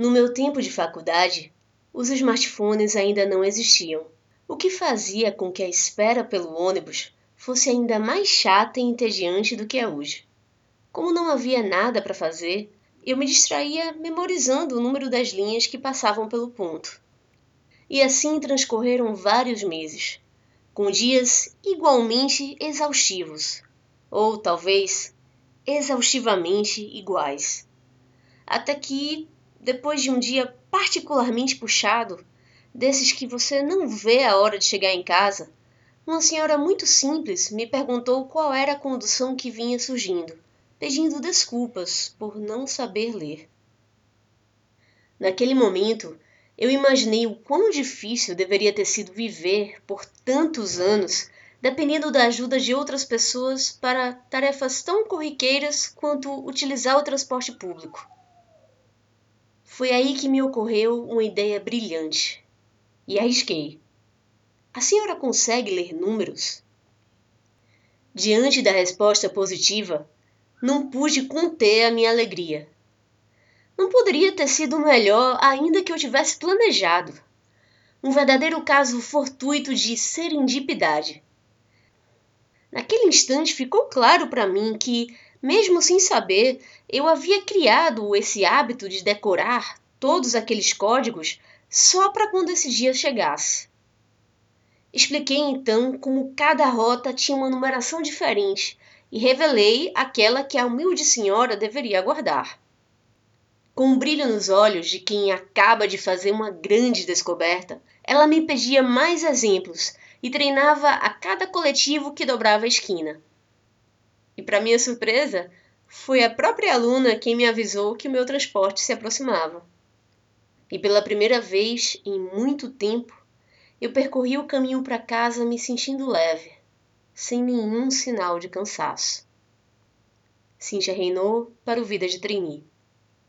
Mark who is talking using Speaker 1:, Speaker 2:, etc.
Speaker 1: No meu tempo de faculdade, os smartphones ainda não existiam, o que fazia com que a espera pelo ônibus fosse ainda mais chata e entediante do que é hoje. Como não havia nada para fazer, eu me distraía memorizando o número das linhas que passavam pelo ponto. E assim transcorreram vários meses, com dias igualmente exaustivos, ou talvez exaustivamente iguais. Até que, depois de um dia particularmente puxado, desses que você não vê a hora de chegar em casa, uma senhora muito simples me perguntou qual era a condução que vinha surgindo pedindo desculpas por não saber ler. Naquele momento, eu imaginei o quão difícil deveria ter sido viver por tantos anos dependendo da ajuda de outras pessoas para tarefas tão corriqueiras quanto utilizar o transporte público. Foi aí que me ocorreu uma ideia brilhante e arrisquei. A senhora consegue ler números? Diante da resposta positiva, não pude conter a minha alegria. Não poderia ter sido melhor ainda que eu tivesse planejado. Um verdadeiro caso fortuito de serendipidade. Naquele instante ficou claro para mim que, mesmo sem saber, eu havia criado esse hábito de decorar todos aqueles códigos só para quando esse dia chegasse. Expliquei então como cada rota tinha uma numeração diferente e revelei aquela que a humilde senhora deveria aguardar. Com um brilho nos olhos de quem acaba de fazer uma grande descoberta, ela me pedia mais exemplos e treinava a cada coletivo que dobrava a esquina. E, para minha surpresa, foi a própria aluna quem me avisou que o meu transporte se aproximava. E pela primeira vez em muito tempo, eu percorri o caminho para casa me sentindo leve sem nenhum sinal de cansaço. Cíntia reinou para o Vida de Trini.